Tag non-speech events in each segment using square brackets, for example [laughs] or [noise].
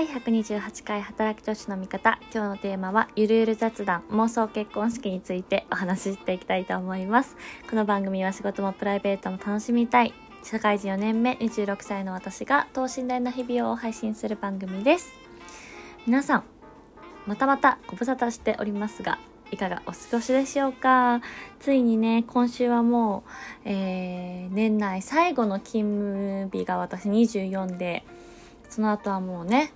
第128回働き女子の味方。今日のテーマはゆるゆる雑談妄想結婚式についてお話ししていきたいと思います。この番組は仕事もプライベートも楽しみたい。社会人4年目26歳の私が等身大な日々を配信する番組です。皆さんまたまたご無沙汰しておりますがいかがお過ごしでしょうか？ついにね、今週はもう、えー、年内最後の勤務日が私24で、その後はもうね、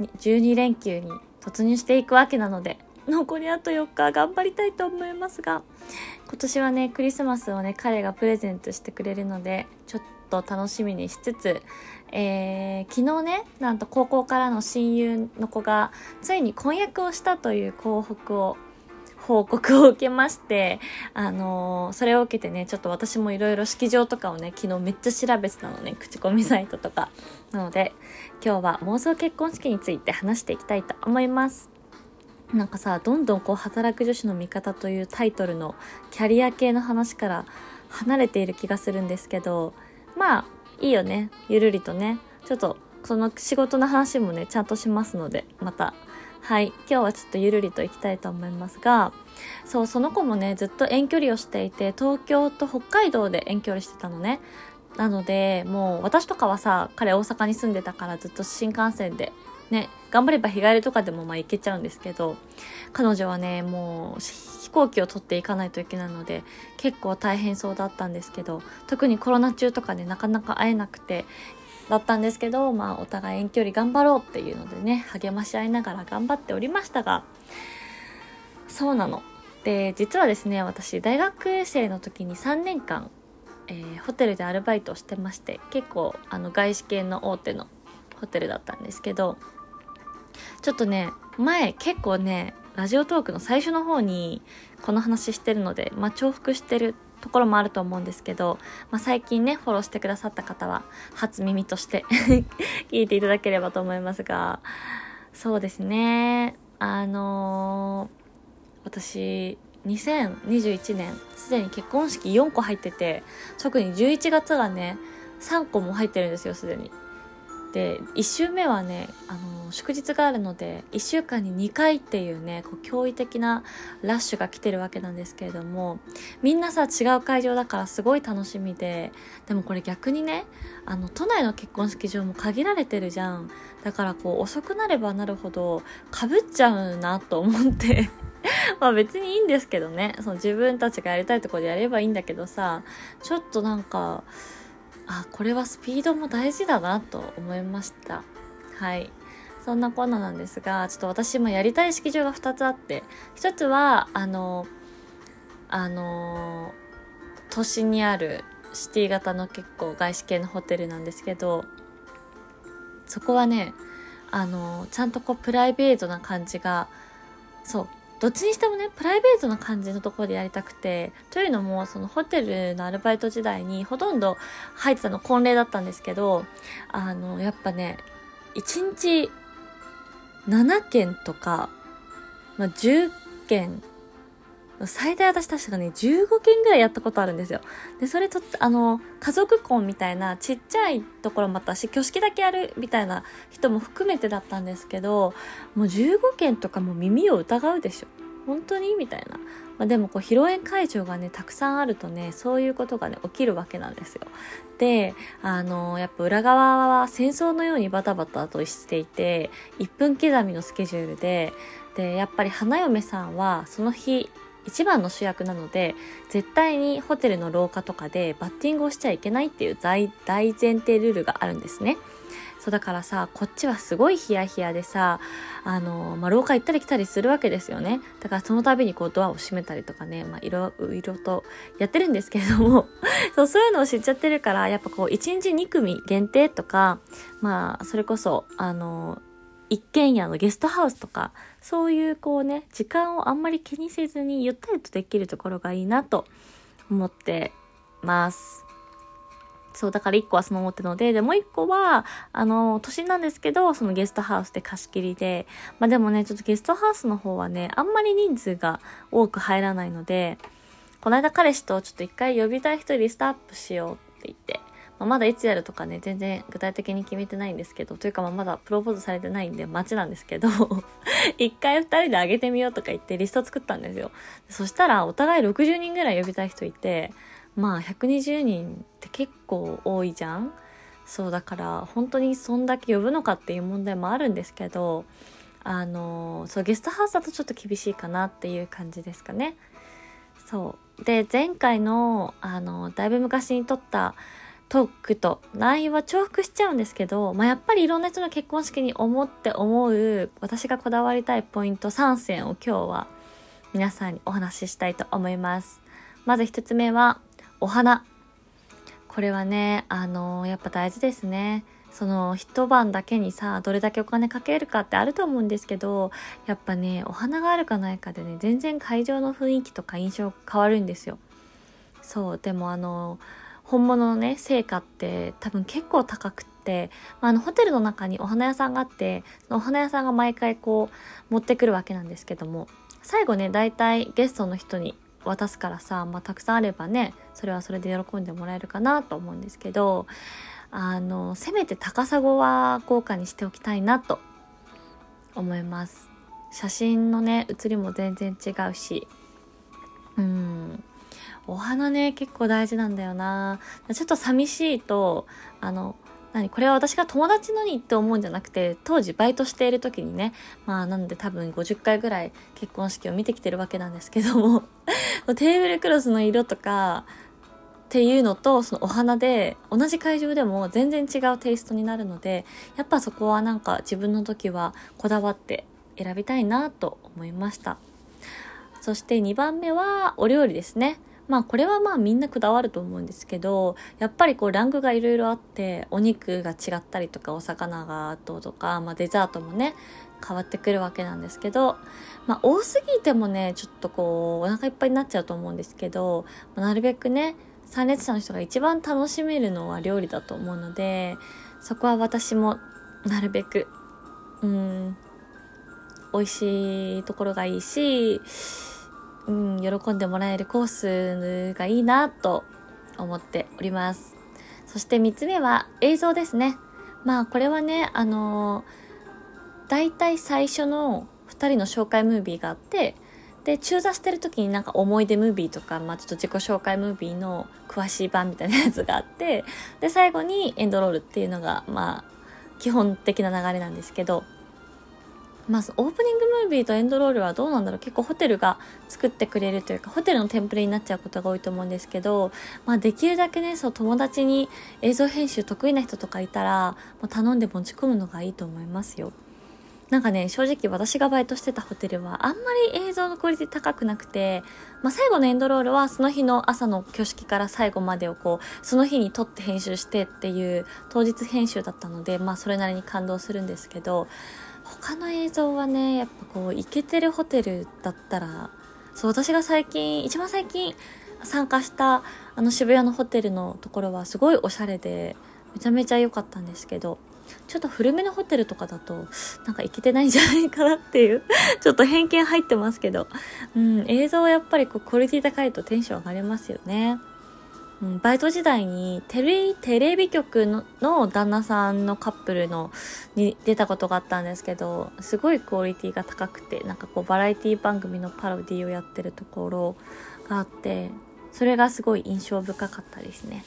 12連休に突入していくわけなので、[laughs] 残りあと4日頑張りたいと思いますが、今年はね、クリスマスをね、彼がプレゼントしてくれるので、ちょっと楽しみにしつつ、えー、昨日ね、なんと高校からの親友の子が、ついに婚約をしたという幸福を報告を受けまして、あのー、それを受けてね、ちょっと私もいろいろ式場とかをね、昨日めっちゃ調べてたのね、口コミサイトとか。なので、今日は妄想結婚式について話していきたいと思います。なんかさ、どんどんこう、働く女子の味方というタイトルのキャリア系の話から離れている気がするんですけど、まあ、いいよね。ゆるりとね。ちょっと、その仕事の話もね、ちゃんとしますので、またはい。今日はちょっとゆるりと行きたいと思いますが、そう、その子もね、ずっと遠距離をしていて、東京と北海道で遠距離してたのね。なので、もう私とかはさ、彼大阪に住んでたからずっと新幹線で、ね、頑張れば日帰りとかでもまあ行けちゃうんですけど、彼女はね、もう飛行機を取っていかないといけないので、結構大変そうだったんですけど、特にコロナ中とかね、なかなか会えなくて、だったんですけど、まあ、お互い遠距離頑張ろうっていうのでね、励まし合いながら頑張っておりましたが、そうなの。で、実はですね、私、大学生の時に3年間、えー、ホテルでアルバイトをしてまして、結構、あの、外資系の大手のホテルだったんですけど、ちょっとね、前結構ね、ラジオトークの最初の方にこの話してるので、まあ、重複してるところもあると思うんですけど、まあ、最近ね、フォローしてくださった方は、初耳として [laughs] 聞いていただければと思いますが、そうですね、あのー、私、2021年、すでに結婚式4個入ってて、特に11月がね、3個も入ってるんですよ、すでに。で1週目はねあの祝日があるので1週間に2回っていうねこう驚異的なラッシュが来てるわけなんですけれどもみんなさ違う会場だからすごい楽しみででもこれ逆にねあの都内の結婚式場も限られてるじゃん。だからこう遅くなればなるほどかぶっちゃうなと思って [laughs] まあ別にいいんですけどね。その自分たちがやりたいとこでやればいいんだけどさちょっとなんかあこれはスピードも大事だなと思いました。はい。そんなこんななんですがちょっと私もやりたい式場が2つあって1つはあのあの都心にあるシティ型の結構外資系のホテルなんですけどそこはねあのちゃんとこうプライベートな感じがそうどっちにしてもね、プライベートな感じのところでやりたくて、というのも、そのホテルのアルバイト時代にほとんど入ってたの婚礼だったんですけど、あの、やっぱね、1日7件とか、まあ、10件最大私確かね、15件ぐらいやったことあるんですよ。で、それと、あの、家族婚みたいなちっちゃいところも私、挙式だけやるみたいな人も含めてだったんですけど、もう15件とかも耳を疑うでしょ。本当に？みたいな。まあ、でもこう披露宴会場がねたくさんあるとねそういうことがね起きるわけなんですよ。であのやっぱ裏側は戦争のようにバタバタとしていて1分刻みのスケジュールででやっぱり花嫁さんはその日一番の主役なので絶対にホテルの廊下とかでバッティングをしちゃいけないっていう大前提ルールがあるんですね。そうだからさ、こっちはすごいヒヤヒヤでさ、あの、まあ、廊下行ったり来たりするわけですよね。だからその度にこうドアを閉めたりとかね、まあ、いろいろとやってるんですけれども、[laughs] そう、そういうのを知っちゃってるから、やっぱこう、1日2組限定とか、まあ、それこそ、あの、一軒家のゲストハウスとか、そういうこうね、時間をあんまり気にせずにゆったりとできるところがいいなと思ってます。そう、だから1個はその思ってので、で、もう1個は、あの、都心なんですけど、そのゲストハウスで貸し切りで、まあでもね、ちょっとゲストハウスの方はね、あんまり人数が多く入らないので、この間彼氏とちょっと一回呼びたい人リストアップしようって言って、まあ、まだいつやるとかね、全然具体的に決めてないんですけど、というかまあまだプロポーズされてないんで待ちなんですけど、[laughs] 一回二人であげてみようとか言ってリスト作ったんですよ。そしたらお互い60人ぐらい呼びたい人いて、まあ120人って結構多いじゃんそうだから本当にそんだけ呼ぶのかっていう問題もあるんですけどあのそうゲストハウスだとちょっと厳しいかなっていう感じですかね。そうで前回のあのだいぶ昔に撮ったトークと内容は重複しちゃうんですけど、まあ、やっぱりいろんな人の結婚式に思って思う私がこだわりたいポイント3選を今日は皆さんにお話ししたいと思います。まず1つ目はお花。これはね、あのやっぱ大事ですね。その一晩だけにさどれだけお金かけるかってあると思うんですけどやっぱねお花があるかないかでね全然会場の雰囲気とか印象変わるんですよそうでもあの本物のね成果って多分結構高くって、まあ、あのホテルの中にお花屋さんがあってお花屋さんが毎回こう持ってくるわけなんですけども最後ね大体ゲストの人に渡すからさ、まあ、たくさんあればねそれはそれで喜んでもらえるかなと思うんですけどあのせめて高砂は豪華にしておきたいなと思います。写真のね写りも全然違うし。うん。お花ね結構大事なんだよな。ちょっと寂しいとあの何これは私が友達のにって思うんじゃなくて当時バイトしている時にねまあなんで多分50回ぐらい結婚式を見てきてるわけなんですけども [laughs] テーブルクロスの色とかっていうのとそのお花で同じ会場でも全然違うテイストになるのでやっぱそこはなんか自分の時はこだわって選びたいなと思いました。そして2番目はお料理ですね。まあこれはまあみんなこだわると思うんですけどやっぱりこうランクがいろいろあってお肉が違ったりとかお魚がどうとか、まあ、デザートもね変わってくるわけなんですけど、まあ、多すぎてもねちょっとこうお腹いっぱいになっちゃうと思うんですけど、なるべくね参列者の人が一番楽しめるのは料理だと思うのでそこは私もなるべくうん美味しいところがいいし、うん、喜んでもらえるコースがいいなと思っております。そして3つ目は映像ですね。まあこれはねあの大体最初の2人の紹介ムービーがあってで中座してる時になんか思い出ムービーとか、まあ、ちょっと自己紹介ムービーの詳しい版みたいなやつがあってで最後にエンドロールっていうのがまあ基本的な流れなんですけどまずオープニングムービーとエンドロールはどうなんだろう結構ホテルが作ってくれるというかホテルのテンプレになっちゃうことが多いと思うんですけど、まあ、できるだけねそう友達に映像編集得意な人とかいたら、まあ、頼んで持ち込むのがいいと思いますよ。なんかね、正直私がバイトしてたホテルはあんまり映像のクオリティ高くなくて、まあ、最後のエンドロールはその日の朝の挙式から最後までをこう、その日に撮って編集してっていう当日編集だったので、まあそれなりに感動するんですけど、他の映像はね、やっぱこう、イケてるホテルだったら、そう、私が最近、一番最近参加したあの渋谷のホテルのところはすごいおしゃれで、めちゃめちゃ良かったんですけど、ちょっと古めのホテルとかだと、なんか行けてないんじゃないかなっていう [laughs] ちょっと偏見入ってますけど、うん、映像はやっぱりこう、クオリティ高いとテンション上がりますよね。うん、バイト時代にテレテレビ局のの旦那さんのカップルのに出たことがあったんですけどすごいクオリティが高くてなんかこうバラエティ番組のパロディをやってるところがあってそれがすごい印象深かったですね。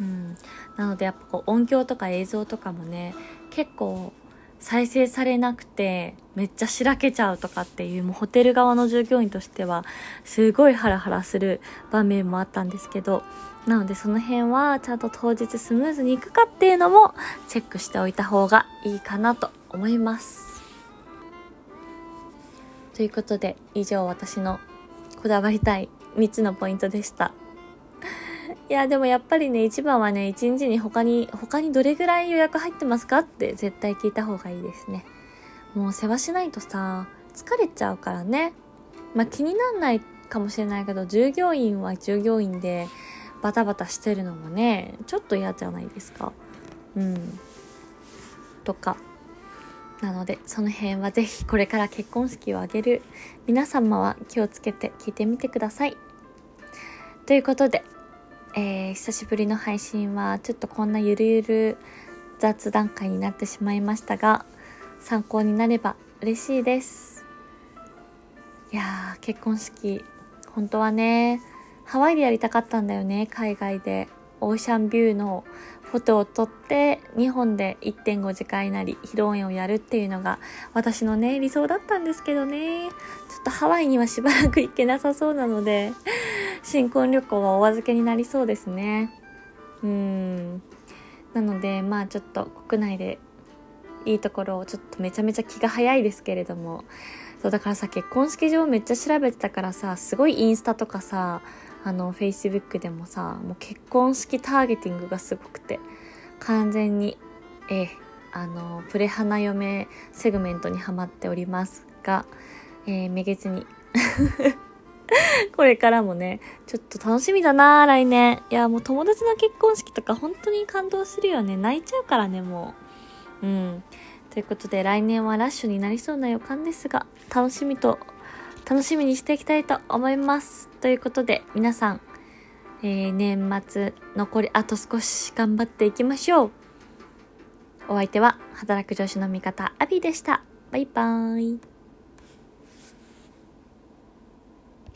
うん、なのでやっぱこう音響とか映像とかもね結構再生されなくてめっちゃしらけちゃうとかっていうもうホテル側の従業員としてはすごいハラハラする場面もあったんですけどなのでその辺はちゃんと当日スムーズにいくかっていうのもチェックしておいた方がいいかなと思います。ということで以上私のこだわりたい3つのポイントでした。いや、でもやっぱりね、一番はね、一日に他に、他にどれぐらい予約入ってますかって絶対聞いた方がいいですね。もう世話しないとさ、疲れちゃうからね。まあ気になんないかもしれないけど、従業員は従業員でバタバタしてるのもね、ちょっと嫌じゃないですか。うん。とか。なので、その辺はぜひこれから結婚式を挙げる皆様は気をつけて聞いてみてください。ということで、えー、久しぶりの配信はちょっとこんなゆるゆる雑談会になってしまいましたが参考になれば嬉しいです。いやー結婚式本当はねハワイでやりたかったんだよね海外で。オーシャンビューのフォトを撮って日本で1.5次会なり披露宴をやるっていうのが私のね理想だったんですけどね。ちょっとハワイにはしばらく行けなさそうなので新婚旅行はお預けになりそうですね。うん。なのでまあちょっと国内でいいところをちょっとめちゃめちゃ気が早いですけれども。そうだからさ結婚式場めっちゃ調べてたからさすごいインスタとかさあの、Facebook でもさ、もう結婚式ターゲティングがすごくて、完全に、えあの、プレ花嫁セグメントにはまっておりますが、えー、めげずに。[laughs] これからもね、ちょっと楽しみだな来年。いや、もう友達の結婚式とか本当に感動するよね。泣いちゃうからね、もう。うん。ということで、来年はラッシュになりそうな予感ですが、楽しみと楽しみにしていきたいと思います。ということで、皆さん、えー、年末残りあと少し頑張っていきましょう。お相手は、働く女子の味方、アビーでした。バイバーイ。